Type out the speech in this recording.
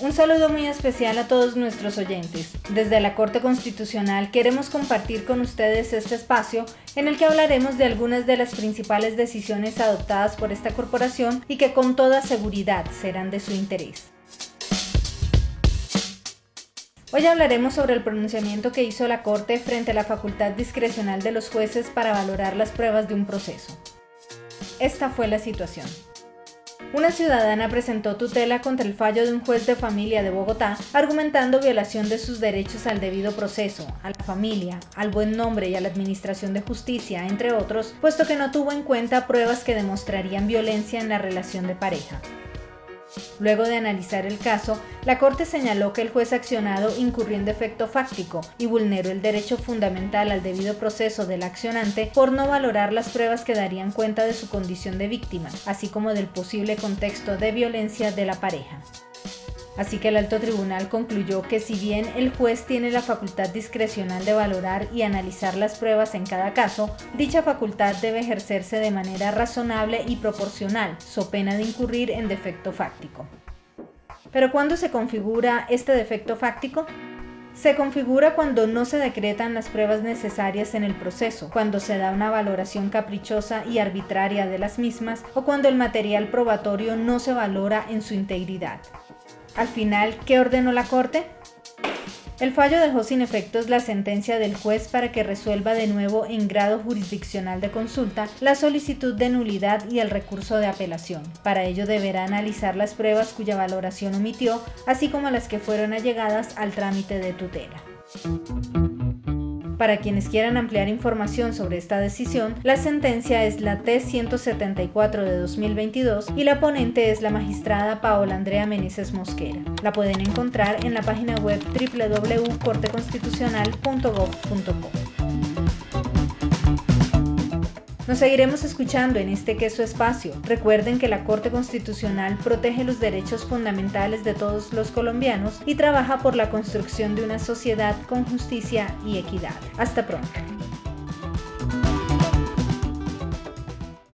Un saludo muy especial a todos nuestros oyentes. Desde la Corte Constitucional queremos compartir con ustedes este espacio en el que hablaremos de algunas de las principales decisiones adoptadas por esta corporación y que con toda seguridad serán de su interés. Hoy hablaremos sobre el pronunciamiento que hizo la Corte frente a la facultad discrecional de los jueces para valorar las pruebas de un proceso. Esta fue la situación. Una ciudadana presentó tutela contra el fallo de un juez de familia de Bogotá, argumentando violación de sus derechos al debido proceso, a la familia, al buen nombre y a la administración de justicia, entre otros, puesto que no tuvo en cuenta pruebas que demostrarían violencia en la relación de pareja. Luego de analizar el caso, la Corte señaló que el juez accionado incurrió en defecto fáctico y vulneró el derecho fundamental al debido proceso del accionante por no valorar las pruebas que darían cuenta de su condición de víctima, así como del posible contexto de violencia de la pareja. Así que el alto tribunal concluyó que si bien el juez tiene la facultad discrecional de valorar y analizar las pruebas en cada caso, dicha facultad debe ejercerse de manera razonable y proporcional, so pena de incurrir en defecto fáctico. Pero ¿cuándo se configura este defecto fáctico? Se configura cuando no se decretan las pruebas necesarias en el proceso, cuando se da una valoración caprichosa y arbitraria de las mismas o cuando el material probatorio no se valora en su integridad. Al final, ¿qué ordenó la Corte? El fallo dejó sin efectos la sentencia del juez para que resuelva de nuevo en grado jurisdiccional de consulta la solicitud de nulidad y el recurso de apelación. Para ello deberá analizar las pruebas cuya valoración omitió, así como las que fueron allegadas al trámite de tutela. Para quienes quieran ampliar información sobre esta decisión, la sentencia es la T-174 de 2022 y la ponente es la magistrada Paola Andrea Meneses Mosquera. La pueden encontrar en la página web www.corteconstitucional.gov.co. Nos seguiremos escuchando en este queso espacio. Recuerden que la Corte Constitucional protege los derechos fundamentales de todos los colombianos y trabaja por la construcción de una sociedad con justicia y equidad. Hasta pronto.